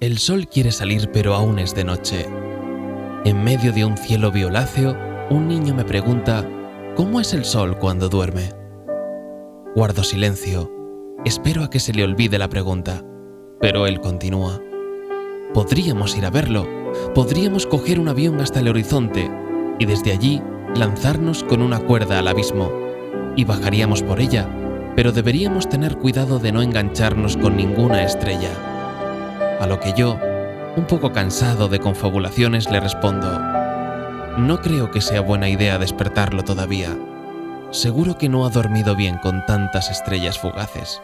El sol quiere salir pero aún es de noche. En medio de un cielo violáceo, un niño me pregunta, ¿cómo es el sol cuando duerme? Guardo silencio, espero a que se le olvide la pregunta, pero él continúa. Podríamos ir a verlo, podríamos coger un avión hasta el horizonte y desde allí lanzarnos con una cuerda al abismo, y bajaríamos por ella, pero deberíamos tener cuidado de no engancharnos con ninguna estrella. A lo que yo, un poco cansado de confabulaciones, le respondo, no creo que sea buena idea despertarlo todavía. Seguro que no ha dormido bien con tantas estrellas fugaces.